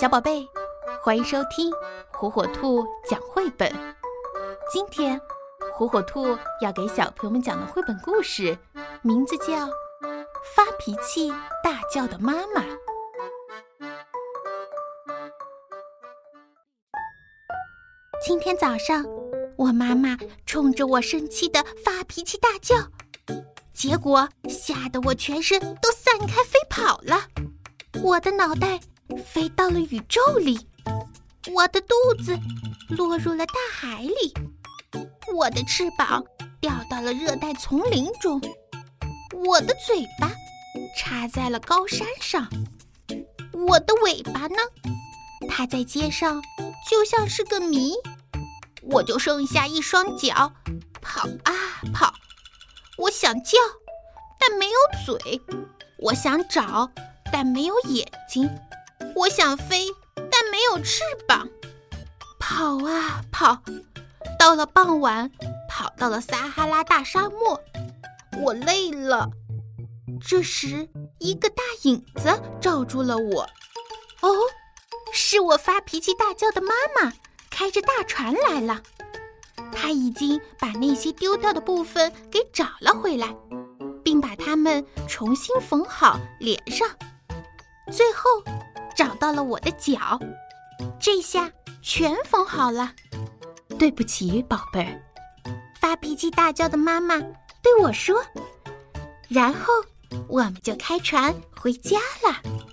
小宝贝，欢迎收听火火兔讲绘本。今天，火火兔要给小朋友们讲的绘本故事，名字叫《发脾气大叫的妈妈》。今天早上，我妈妈冲着我生气的发脾气大叫，结果吓得我全身都散开飞跑了，我的脑袋。飞到了宇宙里，我的肚子落入了大海里，我的翅膀掉到了热带丛林中，我的嘴巴插在了高山上，我的尾巴呢？它在街上就像是个谜，我就剩下一双脚，跑啊跑。我想叫，但没有嘴；我想找，但没有眼睛。我想飞，但没有翅膀，跑啊跑，到了傍晚，跑到了撒哈拉大沙漠，我累了。这时，一个大影子罩住了我。哦，是我发脾气大叫的妈妈，开着大船来了。她已经把那些丢掉的部分给找了回来，并把它们重新缝好连上，最后。找到了我的脚，这下全缝好了。对不起，宝贝儿，发脾气大叫的妈妈对我说。然后我们就开船回家了。